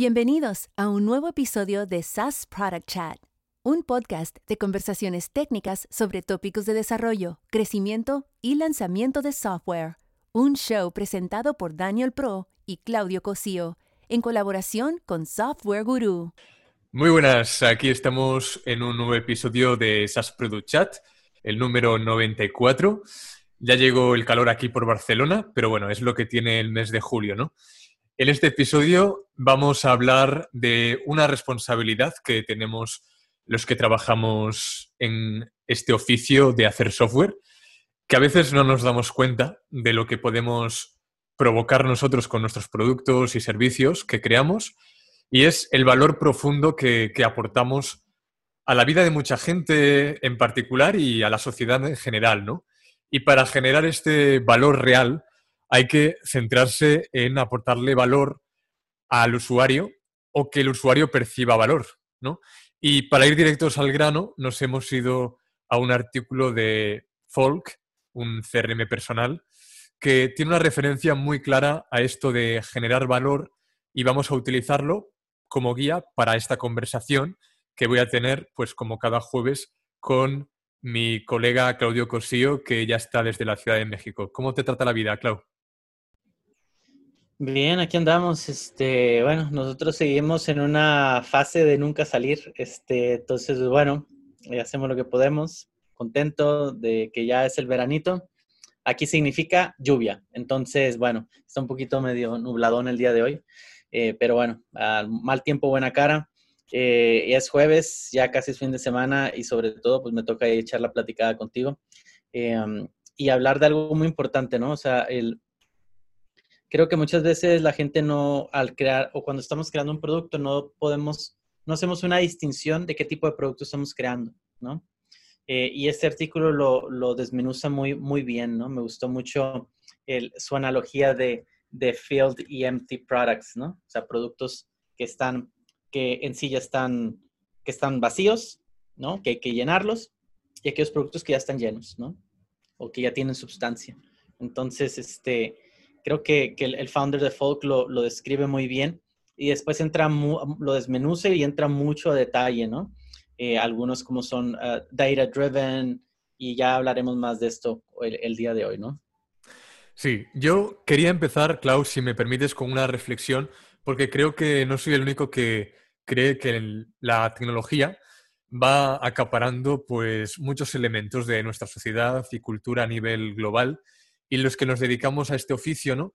Bienvenidos a un nuevo episodio de SaaS Product Chat, un podcast de conversaciones técnicas sobre tópicos de desarrollo, crecimiento y lanzamiento de software. Un show presentado por Daniel Pro y Claudio Cosío, en colaboración con Software Guru. Muy buenas, aquí estamos en un nuevo episodio de SaaS Product Chat, el número 94. Ya llegó el calor aquí por Barcelona, pero bueno, es lo que tiene el mes de julio, ¿no? En este episodio vamos a hablar de una responsabilidad que tenemos los que trabajamos en este oficio de hacer software, que a veces no nos damos cuenta de lo que podemos provocar nosotros con nuestros productos y servicios que creamos, y es el valor profundo que, aportamos a la vida de mucha gente en particular y a la sociedad en general, ¿no? Y para generar este valor real, hay que centrarse en aportarle valor al usuario o que el usuario perciba valor, ¿no? Y para ir directos al grano, nos hemos ido a un artículo de Folk, un CRM personal, que tiene una referencia muy clara a esto de generar valor y vamos a utilizarlo como guía para esta conversación que voy a tener, pues como cada jueves, con mi colega Claudio Cosío, que ya está desde la Ciudad de México. ¿Cómo te trata la vida, Clau? Bien, aquí andamos. Este, bueno, nosotros seguimos en una fase de nunca salir. Este, entonces, bueno, eh, hacemos lo que podemos. Contento de que ya es el veranito. Aquí significa lluvia. Entonces, bueno, está un poquito medio nubladón el día de hoy. Eh, pero bueno, mal tiempo, buena cara. Eh, es jueves, ya casi es fin de semana y sobre todo, pues me toca echar la platicada contigo y hablar de algo muy importante, ¿no? O sea, el, creo que muchas veces la gente no, al crear o cuando estamos creando un producto, no podemos, no hacemos una distinción de qué tipo de producto estamos creando, ¿no? Eh, y este artículo lo, lo, desmenuza muy, muy bien, ¿no? Me gustó mucho el, su analogía de, de field y empty products, ¿no? O sea, productos que están, que en sí ya están, que están vacíos, ¿no? Que hay que llenarlos, y aquellos productos que ya están llenos, ¿no? O que ya tienen sustancia. Entonces, este, creo que, el, founder de Folk lo, describe muy bien y después entra, lo desmenuce y entra mucho a detalle, ¿no? Eh, algunos como son uh, data driven y ya hablaremos más de esto el, día de hoy, ¿no? Sí, yo quería empezar, Klaus, si me permites, con una reflexión, porque creo que no soy el único que cree que la tecnología va acaparando pues muchos elementos de nuestra sociedad y cultura a nivel global y los que nos dedicamos a este oficio, ¿no?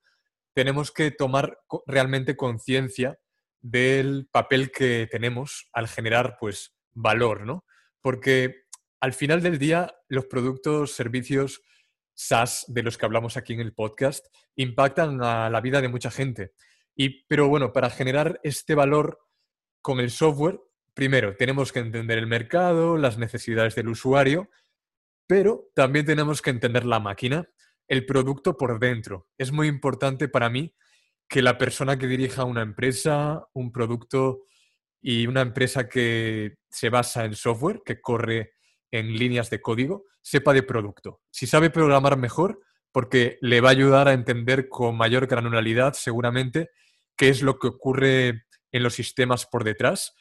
Tenemos que tomar realmente conciencia del papel que tenemos al generar, pues, valor, ¿no? Porque al final del día, los productos, servicios SaaS de los que hablamos aquí en el podcast impactan a la vida de mucha gente. Y, pero bueno, para generar este valor con el software, primero tenemos que entender el mercado, las necesidades del usuario, pero también tenemos que entender la máquina el producto por dentro. Es muy importante para mí que la persona que dirija una empresa, un producto y una empresa que se basa en software, que corre en líneas de código, sepa de producto. Si sabe programar mejor, porque le va a ayudar a entender con mayor granularidad seguramente qué es lo que ocurre en los sistemas por detrás.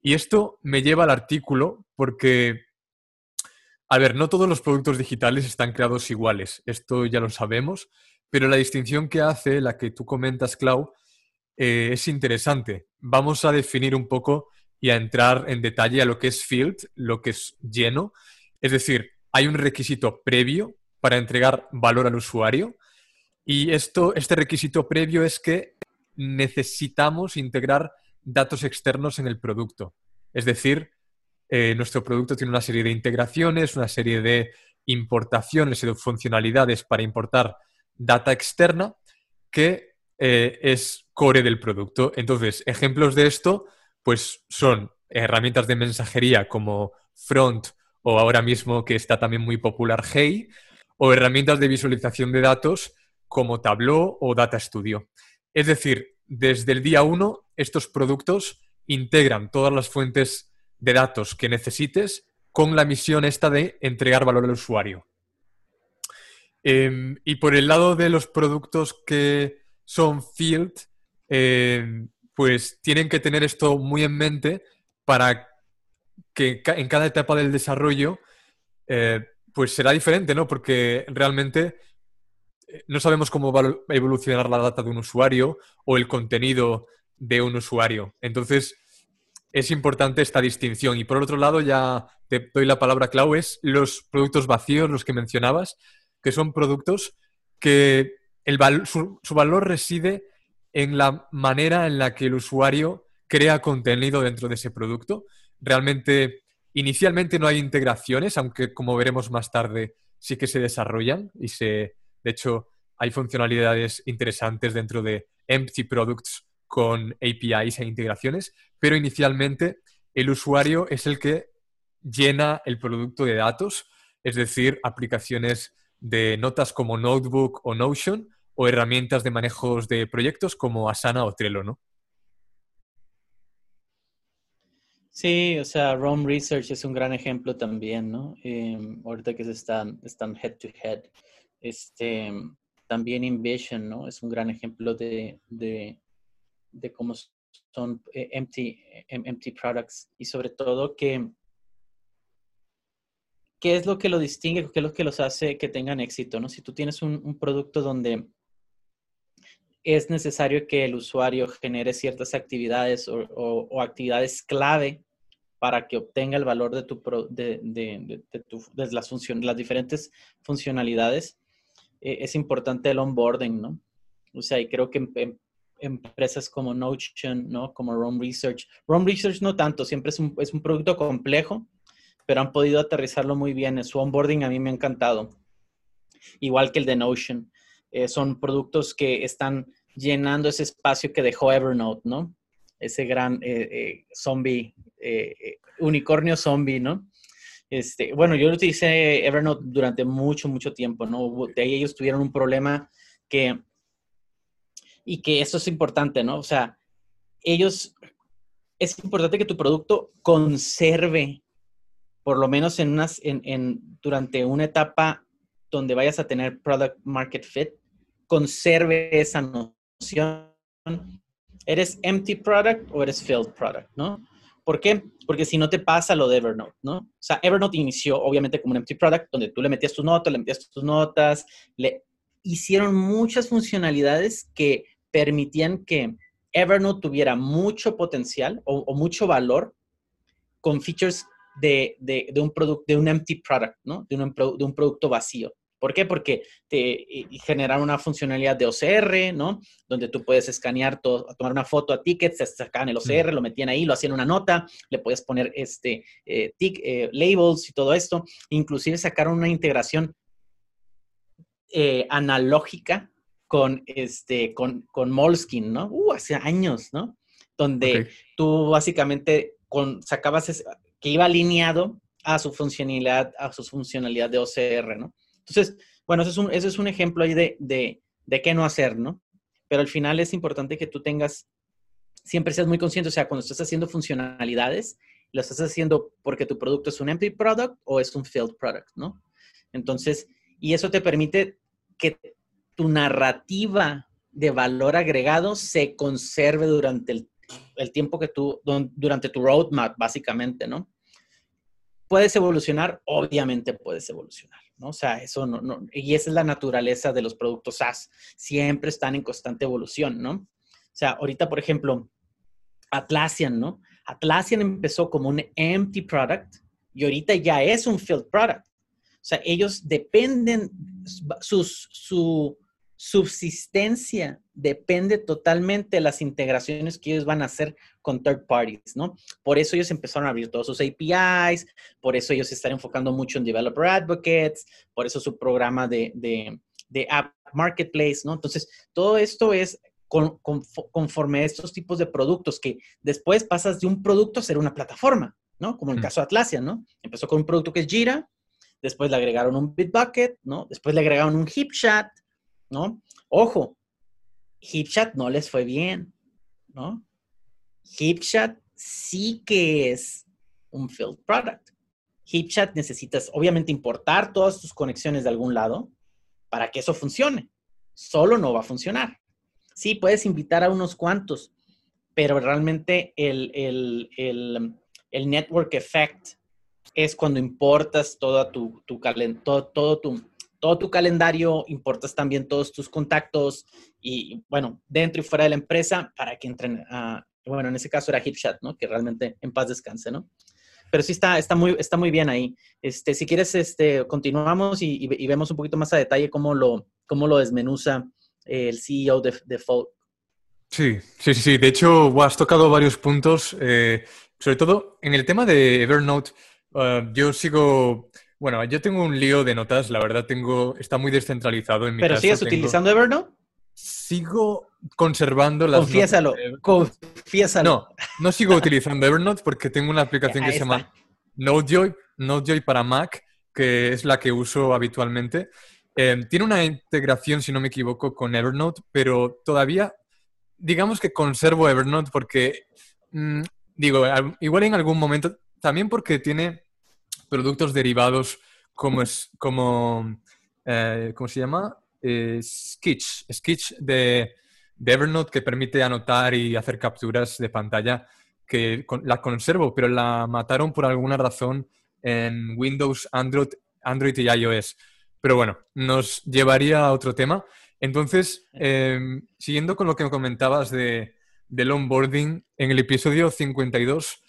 Y esto me lleva al artículo porque a ver, no todos los productos digitales están creados iguales, esto ya lo sabemos, pero la distinción que hace, la que tú comentas, Clau, eh, es interesante. Vamos a definir un poco y a entrar en detalle a lo que es field, lo que es lleno. Es decir, hay un requisito previo para entregar valor al usuario y esto, este requisito previo es que necesitamos integrar datos externos en el producto. Es decir, eh, nuestro producto tiene una serie de integraciones, una serie de importaciones y de funcionalidades para importar data externa que eh, es core del producto. Entonces, ejemplos de esto, pues son herramientas de mensajería como Front o ahora mismo que está también muy popular Hey, o herramientas de visualización de datos como Tableau o Data Studio. Es decir, desde el día uno, estos productos integran todas las fuentes de datos que necesites con la misión esta de entregar valor al usuario. Em, y por el lado de los productos que son field, em, pues tienen que tener esto muy en mente para que en cada etapa del desarrollo eh, pues será diferente, ¿no? Porque realmente eh, no sabemos cómo va a evolucionar la data de un usuario o el contenido de un usuario. Entonces, es importante esta distinción. Y por otro lado, ya te doy la palabra, Clau, es los productos vacíos, los que mencionabas, que son productos que su, su valor reside en la manera en la que el usuario crea contenido dentro de ese producto. Realmente, inicialmente no hay integraciones, aunque como veremos más tarde, sí que se desarrollan y se, de hecho, hay funcionalidades interesantes dentro de Empty Products con APIs e integraciones, pero inicialmente el usuario es el que llena el producto de datos, es decir, aplicaciones de notas como Notebook o Notion o herramientas de manejos de proyectos como Asana o Trello, ¿no? Sí, o sea, Rome Research es un gran ejemplo también, ¿no? Em, ahorita que se están, están head to head. Este, también InVision, ¿no? Es un gran ejemplo de, de cómo son eh, empty, em, empty products y sobre todo que qué es lo que lo distingue, qué es lo que los hace que tengan éxito, ¿no? Si tú tienes un, producto donde es necesario que el usuario genere ciertas actividades o, actividades clave para que obtenga el valor de, tu, de, de, las, las diferentes funcionalidades, eh, es importante el onboarding, ¿no? O sea, y creo que en, empresas como Notion, ¿no? Como Rome Research. Rome Research no tanto, siempre es un, es un producto complejo, pero han podido aterrizarlo muy bien. Su onboarding a mí me ha encantado. Igual que el de Notion. Eh, son productos que están llenando ese espacio que dejó Evernote, ¿no? Ese gran eh, eh, zombie, unicornio zombie, ¿no? Este, bueno, yo utilicé Evernote durante mucho, mucho tiempo, ¿no? De ahí ellos tuvieron un problema que y que eso es importante, ¿no? O sea, ellos, es importante que tu producto conserve, por lo menos en unas, en, durante una etapa donde vayas a tener product market fit, conserve esa noción. ¿Eres empty product o eres filled product, no? ¿Por qué? Porque si no te pasa lo de Evernote, ¿no? O sea, Evernote inició obviamente como un empty product, donde tú le metías tus notas, le metías tus notas, le hicieron muchas funcionalidades que permitían que Evernote tuviera mucho potencial o, mucho valor con features de, un producto, de un empty product, ¿no? De un, de un producto vacío. ¿Por qué? Porque te generaron una funcionalidad de OCR, ¿no? Donde tú puedes escanear, todo, tomar una foto a tickets, se sacaban el OCR, lo metían ahí, lo hacían una nota, le puedes poner este, eh, eh, labels y todo esto. Inclusive sacaron una integración eh, analógica con, este, con, con Moleskin, ¿no? Uh, hace años, ¿no? Donde tú básicamente con, sacabas que iba alineado a su funcionalidad, a su funcionalidad de OCR, ¿no? Entonces, bueno, ese es un, ese es un ejemplo ahí de, de, de qué no hacer, ¿no? Pero al final es importante que tú tengas, siempre seas muy consciente, o sea, cuando estás haciendo funcionalidades, lo estás haciendo porque tu producto es un empty product o es un filled product, ¿no? Entonces, y eso te permite que tu narrativa de valor agregado se conserve durante el, tiempo que tú, durante tu roadmap, básicamente, ¿no? ¿Puedes evolucionar? Obviamente puedes evolucionar, ¿no? O sea, eso no, no, y esa es la naturaleza de los productos SaaS, siempre están en constante evolución, ¿no? O sea, ahorita, por ejemplo, Atlassian, ¿no? Atlassian empezó como un empty product y ahorita ya es un filled product. O sea, ellos dependen, sus, su, subsistencia depende totalmente de las integraciones que ellos van a hacer con third parties, ¿no? Por eso ellos empezaron a abrir todos sus APIs, por eso ellos se están enfocando mucho en developer advocates, por eso su programa de, de, app marketplace, ¿no? Entonces, todo esto es conforme a estos tipos de productos que después pasas de un producto a ser una plataforma, ¿no? Como en el caso de Atlassian, ¿no? Empezó con un producto que es Jira, después le agregaron un Bitbucket, ¿no? Después le agregaron un HipChat, ¿no? Ojo, HipChat no les fue bien, ¿no? HipChat sí que es un field product. HipChat necesitas obviamente importar todas tus conexiones de algún lado para que eso funcione. Solo no va a funcionar. Sí, puedes invitar a unos cuantos, pero realmente el, el, network effect es cuando importas todo tu, tu, todo, todo, tu, todo tu calendario, importas también todos tus contactos y, bueno, dentro y fuera de la empresa para que entren a, bueno, en ese caso era HipChat, ¿no? Que realmente en paz descanse, ¿no? Pero sí está, está, muy, está muy bien ahí. Este, si quieres, este, continuamos y, vemos un poquito más a detalle cómo lo, cómo lo desmenuza el CEO de, de Sí, sí, sí, De hecho, has tocado varios puntos, eh, sobre todo en el tema de Evernote. Uh, yo sigo, bueno, yo tengo un lío de notas, la verdad, tengo, está muy descentralizado en mi ¿Pero sigues utilizando Evernote? Sigo conservando las Confiésalo, confiésalo. No, no sigo utilizando Evernote porque tengo una aplicación que se llama Notejoy, Notejoy para Mac, que es la que uso habitualmente. Eh, tiene una integración, si no me equivoco, con Evernote, pero todavía digamos que conservo Evernote porque, mm, digo, igual en algún momento, también porque tiene productos derivados como, es, como eh, ¿cómo se llama? Eh, Sketch, Sketch de, Evernote que permite anotar y hacer capturas de pantalla, que la conservo, pero la mataron por alguna razón en Windows, Android, Android y iOS. Pero bueno, nos llevaría a otro tema. Entonces, em, siguiendo con lo que me comentabas de, del onboarding, en el episodio 52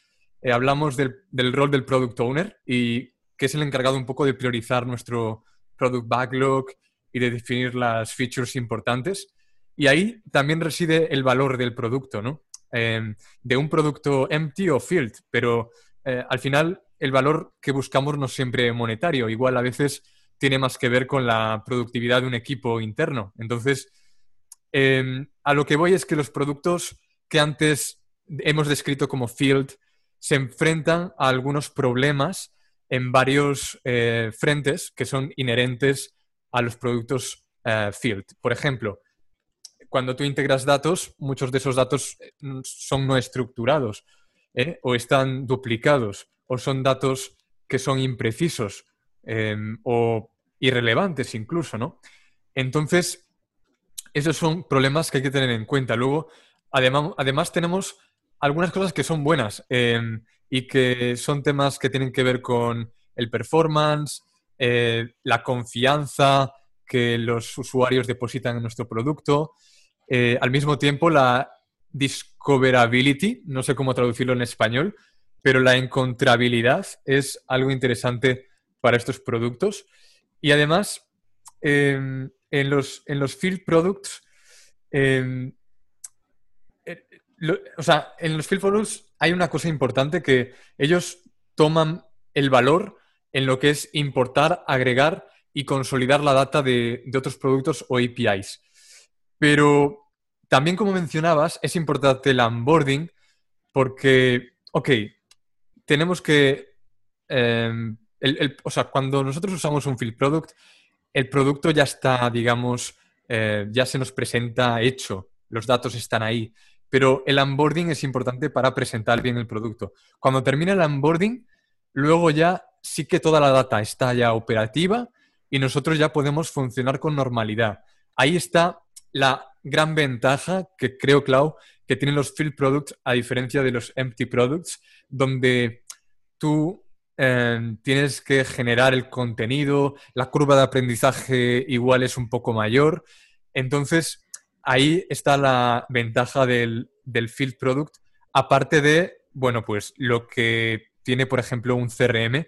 eh, hablamos del, rol del product owner y que es el encargado un poco de priorizar nuestro product backlog y de definir las features importantes. Y ahí también reside el valor del producto, ¿no? Em, de un producto empty o field, pero eh, al final el valor que buscamos no es siempre monetario. Igual a veces tiene más que ver con la productividad de un equipo interno. Entonces, em, a lo que voy es que los productos que antes hemos descrito como field se enfrentan a algunos problemas en varios eh, frentes que son inherentes a los productos eh, field. Por ejemplo, cuando tú integras datos, muchos de esos datos eh, son no estructurados o están duplicados o son datos que son imprecisos em, o irrelevantes incluso, ¿no? Entonces, esos son problemas que hay que tener en cuenta. Luego, además, además tenemos algunas cosas que son buenas em, y que son temas que tienen que ver con el performance, eh, la confianza que los usuarios depositan en nuestro producto. Eh, al mismo tiempo, la discoverability, no sé cómo traducirlo en español, pero la encontrabilidad es algo interesante para estos productos. Y además, em, en, los, en los field products, o sea, en los field products hay una cosa importante que ellos toman el valor en lo que es importar, agregar y consolidar la data de, otros productos o APIs. Pero también, como mencionabas, es importante el onboarding porque, ok, tenemos que em, o sea, cuando nosotros usamos un field product, el producto ya está, digamos, eh, ya se nos presenta hecho, los datos están ahí, pero el onboarding es importante para presentar bien el producto. Cuando termina el onboarding, luego ya sí que toda la data está ya operativa y nosotros ya podemos funcionar con normalidad. Ahí está la gran ventaja que creo, Clau, que tienen los field products a diferencia de los empty products, donde tú Em, tienes que generar el contenido, la curva de aprendizaje igual es un poco mayor. Entonces, ahí está la ventaja del, field product, aparte de, bueno, pues lo que tiene, por ejemplo, un CRM,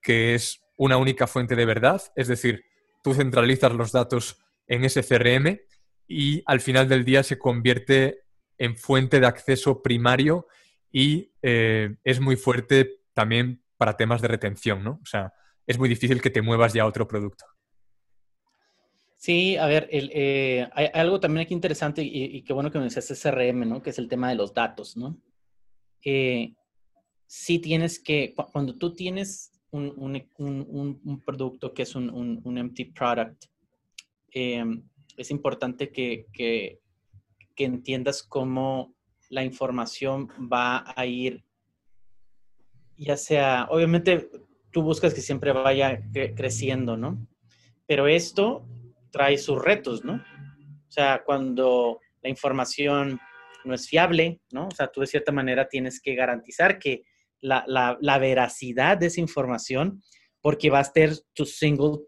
que es una única fuente de verdad, es decir, tú centralizas los datos en ese CRM y al final del día se convierte en fuente de acceso primario y eh, es muy fuerte también para temas de retención, ¿no? O sea, es muy difícil que te muevas ya a otro producto. Sí, a ver, eh, hay algo también aquí interesante y, qué bueno que me decías CRM, ¿no? Que es el tema de los datos, ¿no? Eh, sí tienes que, cuando tú tienes un, producto que es un, empty product, em, es importante que, que entiendas cómo la información va a ir ya sea, obviamente tú buscas que siempre vaya creciendo, ¿no? Pero esto trae sus retos, ¿no? O sea, cuando la información no es fiable, ¿no? O sea, tú de cierta manera tienes que garantizar que la, la, veracidad de esa información, porque va a ser tu single,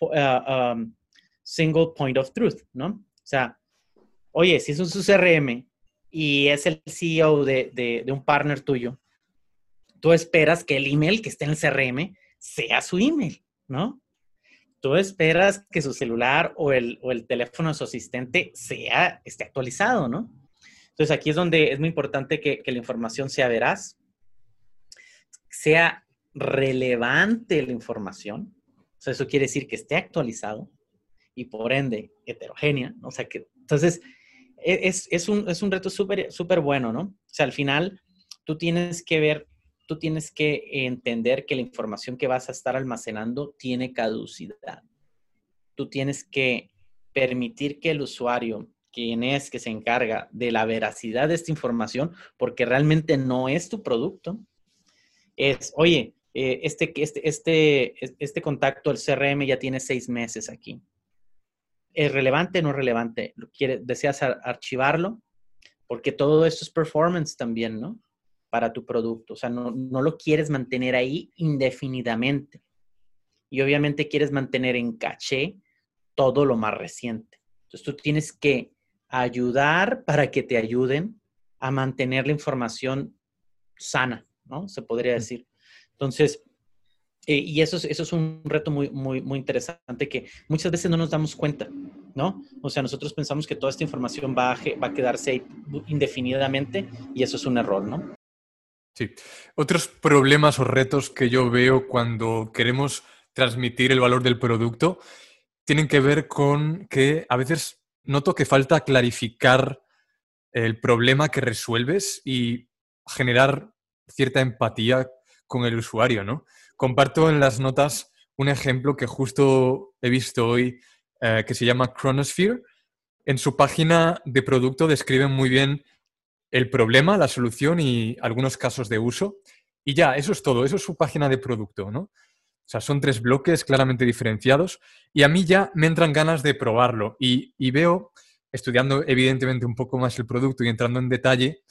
uh, um, single point of truth, ¿no? O sea, oye, si es un CRM y es el CEO de, de, de un partner tuyo, tú esperas que el email que esté en el CRM sea su email, ¿no? Tú esperas que su celular o el, o el teléfono de su asistente sea, esté actualizado, ¿no? Entonces aquí es donde es muy importante que, la información sea veraz, sea relevante la información, o sea, eso quiere decir que esté actualizado y por ende heterogénea, o sea que, entonces, e, es, es, un, es un reto súper súper bueno, ¿no? O sea, al final tú tienes que ver tú tienes que entender que la información que vas a estar almacenando tiene caducidad. Tú tienes que permitir que el usuario, quien es que se encarga de la veracidad de esta información, porque realmente no es tu producto, es, oye, eh, este, este, este, este contacto, el CRM ya tiene seis meses aquí. ¿Es relevante o no relevante? ¿Deseas archivarlo? Porque todo esto es performance también, ¿no? Para tu producto. O sea, no, lo quieres mantener ahí indefinidamente. Y obviamente quieres mantener en caché todo lo más reciente. Entonces tú tienes que ayudar para que te ayuden a mantener la información sana, ¿no? Se podría decir. Entonces, eh, y eso es, eso es un reto muy, muy, muy interesante que muchas veces no nos damos cuenta, ¿no? O sea, nosotros pensamos que toda esta información va a, va a quedarse ahí indefinidamente y eso es un error, ¿no? Sí. Otros problemas o retos que yo veo cuando queremos transmitir el valor del producto tienen que ver con que a veces noto que falta clarificar el problema que resuelves y generar cierta empatía con el usuario, ¿no? Comparto en las notas un ejemplo que justo he visto hoy eh, que se llama Chronosphere. En su página de producto describen muy bien el problema, la solución y algunos casos de uso. Y ya, eso es todo, eso es su página de producto, ¿no? O sea, son tres bloques claramente diferenciados y a mí ya me entran ganas de probarlo y, veo, estudiando evidentemente un poco más el producto y entrando en detalle,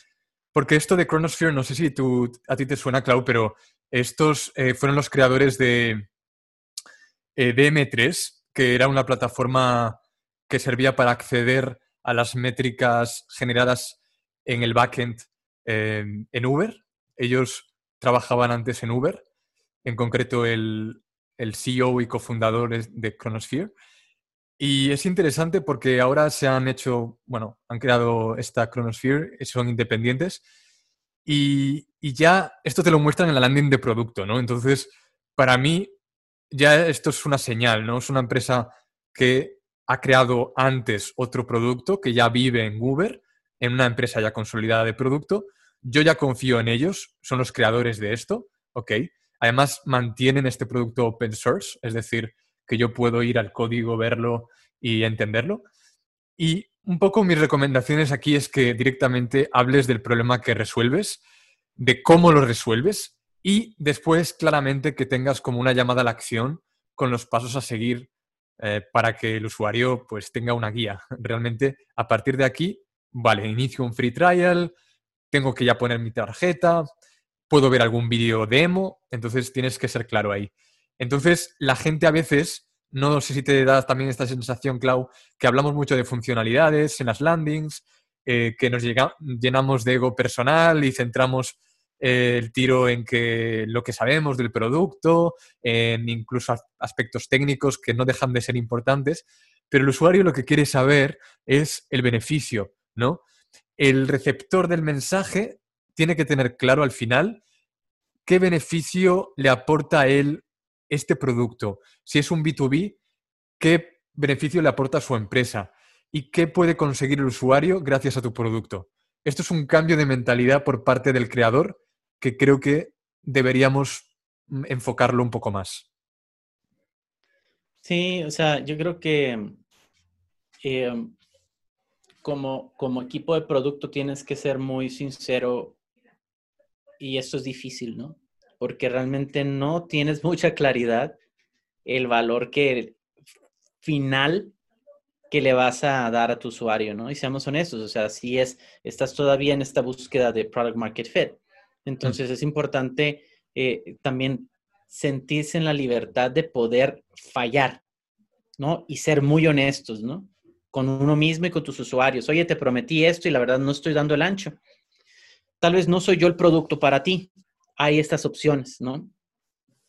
porque esto de Chronosphere, no sé si tú, a ti te suena, Clau, pero estos eh, fueron los creadores de eh, DM3, que era una plataforma que servía para acceder a las métricas generadas en el backend em, en Uber. Ellos trabajaban antes en Uber, en concreto el, CEO y cofundador de Chronosphere. Y es interesante porque ahora se han hecho, bueno, han creado esta Chronosphere, son independientes. Y, y, ya esto te lo muestran en la landing de producto, ¿no? Entonces, para mí, ya esto es una señal, ¿no? Es una empresa que ha creado antes otro producto que ya vive en Uber en una empresa ya consolidada de producto. Yo ya confío en ellos, son los creadores de esto, ¿ok? Además, mantienen este producto open source, es decir, que yo puedo ir al código, verlo y entenderlo. Y un poco mis recomendaciones aquí es que directamente hables del problema que resuelves, de cómo lo resuelves y después claramente que tengas como una llamada a la acción con los pasos a seguir eh, para que el usuario pues tenga una guía. Realmente a partir de aquí vale, inicio un free trial, tengo que ya poner mi tarjeta, puedo ver algún vídeo demo, entonces tienes que ser claro ahí. Entonces, la gente a veces, no sé si te da también esta sensación, Clau, que hablamos mucho de funcionalidades en las landings, eh, que nos llenamos de ego personal y centramos eh, el tiro en que lo que sabemos del producto, en incluso aspectos técnicos que no dejan de ser importantes, pero el usuario lo que quiere saber es el beneficio, ¿no? El receptor del mensaje tiene que tener claro al final qué beneficio le aporta a él este producto. Si es un B2B, qué beneficio le aporta a su empresa y qué puede conseguir el usuario gracias a tu producto. Esto es un cambio de mentalidad por parte del creador que creo que deberíamos mm, enfocarlo un poco más. Sí, o sea, yo creo que eh, como, como equipo de producto tienes que ser muy sincero y eso es difícil, ¿no? Porque realmente no tienes mucha claridad el valor que final que le vas a dar a tu usuario, ¿no? Y seamos honestos, o sea, si es, estás todavía en esta búsqueda de product market fit. Entonces es importante eh, también sentirse en la libertad de poder fallar, ¿no? Y ser muy honestos, ¿no? Con uno mismo y con tus usuarios. Oye, te prometí esto y la verdad no estoy dando el ancho. Tal vez no soy yo el producto para ti. Hay estas opciones, ¿no?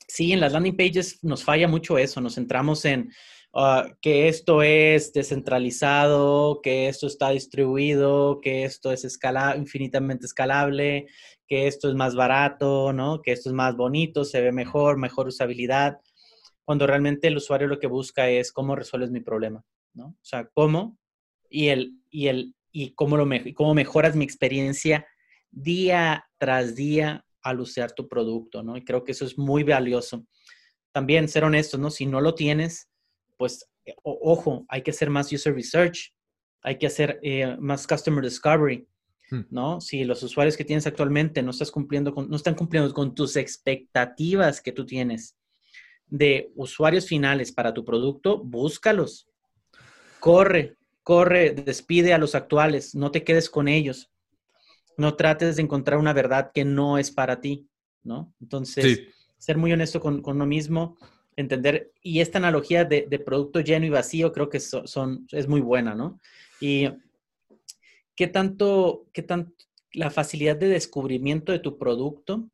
Sí, en las landing pages nos falla mucho eso. Nos centramos en uh, que esto es descentralizado, que esto está distribuido, que esto es infinitamente escalable, que esto es más barato, ¿no? Que esto es más bonito, se ve mejor, mejor usabilidad, cuando realmente el usuario lo que busca es cómo resuelves mi problema, ¿no? O sea, cómo y el y el y cómo lo cómo mejoras mi experiencia día tras día al usar tu producto, ¿no? Y creo que eso es muy valioso. También ser honestos, ¿no? Si no lo tienes, pues ojo, hay que hacer más user research, hay que hacer eh, más customer discovery, Hmm. ¿no? Si los usuarios que tienes actualmente no, estás cumpliendo con, no están cumpliendo con tus expectativas que tú tienes de usuarios finales para tu producto, búscalos. Corre, corre, despide a los actuales, no te quedes con ellos. No trates de encontrar una verdad que no es para ti, ¿no? Entonces, ser muy honesto con, uno mismo, entender, y esta analogía de, producto lleno y vacío creo que son, es muy buena, ¿no? Y ¿qué tanto, qué tanto la facilidad de descubrimiento de tu producto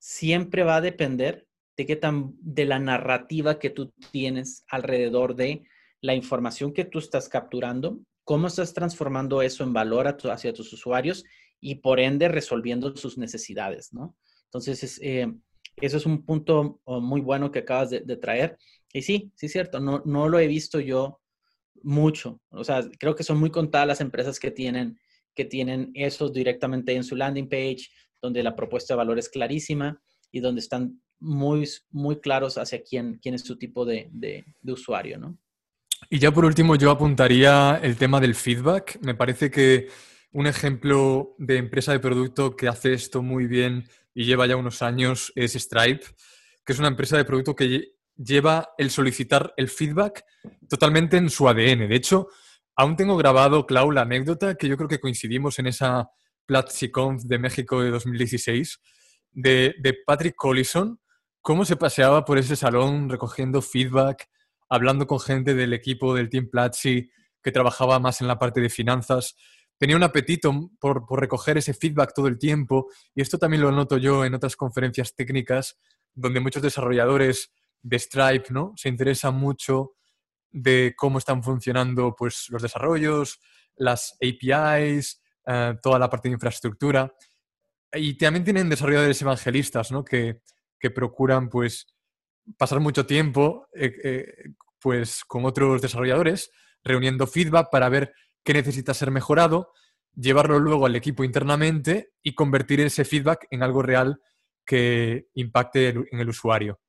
siempre va a depender de qué tan, de la narrativa que tú tienes alrededor de la información que tú estás capturando, cómo estás transformando eso en valor hacia tus usuarios y por ende resolviendo sus necesidades, ¿no? Entonces, eh, eso es un punto oh, muy bueno que acabas de, de, traer. Y sí, sí es cierto, no, no lo he visto yo mucho. O sea, creo que son muy contadas las empresas que tienen, que tienen eso directamente en su landing page, donde la propuesta de valor es clarísima y donde están muy, muy claros hacia quién, quién es su tipo de, de, usuario, ¿no? Y ya por último, yo apuntaría el tema del feedback. Me parece que un ejemplo de empresa de producto que hace esto muy bien y lleva ya unos años es Stripe, que es una empresa de producto que lleva el solicitar el feedback totalmente en su ADN. De hecho, aún tengo grabado, Clau, la anécdota que yo creo que coincidimos en esa PlatziConf de México de 2016, de, de Patrick Collison, cómo se paseaba por ese salón recogiendo feedback, hablando con gente del equipo del Team Platzi que trabajaba más en la parte de finanzas. Tenía un apetito por, por recoger ese feedback todo el tiempo y esto también lo noto yo en otras conferencias técnicas donde muchos desarrolladores de Stripe, ¿no? Se interesa mucho de cómo están funcionando pues, los desarrollos, las APIs, eh, toda la parte de infraestructura. Y también tienen desarrolladores evangelistas, ¿no? Que, procuran pues, pasar mucho tiempo eh, eh, pues, con otros desarrolladores, reuniendo feedback para ver qué necesita ser mejorado, llevarlo luego al equipo internamente y convertir ese feedback en algo real que impacte en el usuario.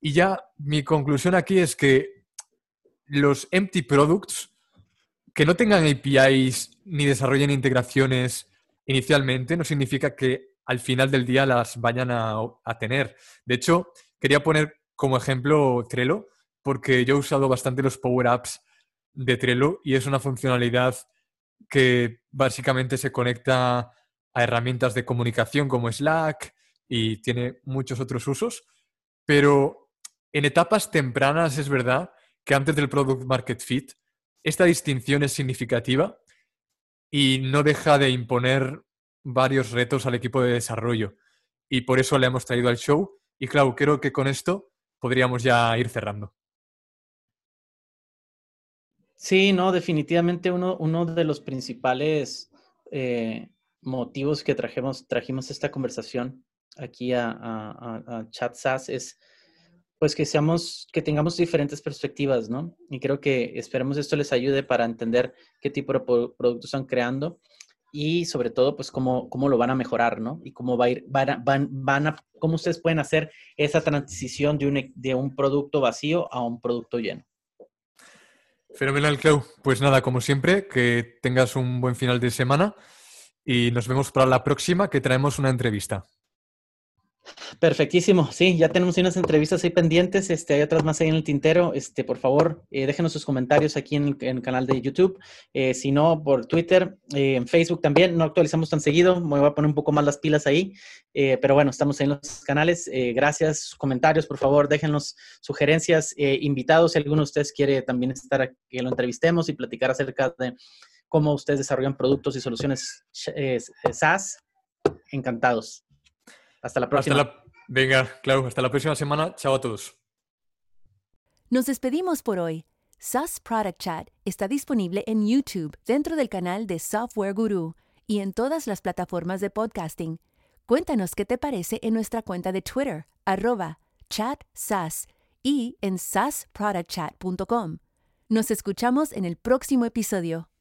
Y ya mi conclusión aquí es que los empty products que no tengan APIs ni desarrollen integraciones inicialmente no significa que al final del día las vayan a, tener. De hecho, quería poner como ejemplo Trello, porque yo he usado bastante los Power Apps de Trello y es una funcionalidad que básicamente se conecta a herramientas de comunicación como Slack y tiene muchos otros usos, pero en etapas tempranas es verdad que antes del Product Market Fit, esta distinción es significativa y no deja de imponer varios retos al equipo de desarrollo. Y por eso le hemos traído al show. Y claro, creo que con esto podríamos ya ir cerrando. Sí, no, definitivamente uno, de los principales eh, motivos que trajimos, trajimos esta conversación aquí a, a, a ChatSAS es pues que seamos, que tengamos diferentes perspectivas, ¿no? Y creo que esperemos esto les ayude para entender qué tipo de productos están creando y sobre todo, pues cómo, cómo lo van a mejorar, ¿no? Y cómo va a ir, van a, van, a, cómo ustedes pueden hacer esa transición de un, de un producto vacío a un producto lleno. Fenomenal, Clau. Pues nada, como siempre, que tengas un buen final de semana y nos vemos para la próxima que traemos una entrevista. Perfectísimo, sí, ya tenemos unas entrevistas ahí pendientes, este, hay otras más ahí en el tintero, este, por favor, eh, déjenos sus comentarios aquí en, el canal de YouTube, eh, si no, por Twitter, eh, en Facebook también, no actualizamos tan seguido, me voy a poner un poco más las pilas ahí, pero bueno, estamos en los canales, gracias, comentarios, por favor, déjenos sugerencias, invitados, si alguno de ustedes quiere también estar aquí, que lo entrevistemos y platicar acerca de cómo ustedes desarrollan productos y soluciones SaaS, encantados. Hasta la próxima. Venga, Clau, hasta la próxima semana. Chao a todos. Nos despedimos por hoy. SaaS Product Chat está disponible en YouTube dentro del canal de Software Guru y en todas las plataformas de podcasting. Cuéntanos qué te parece en nuestra cuenta de Twitter, arroba chatsas y en saasproductchat.com. Nos escuchamos en el próximo episodio.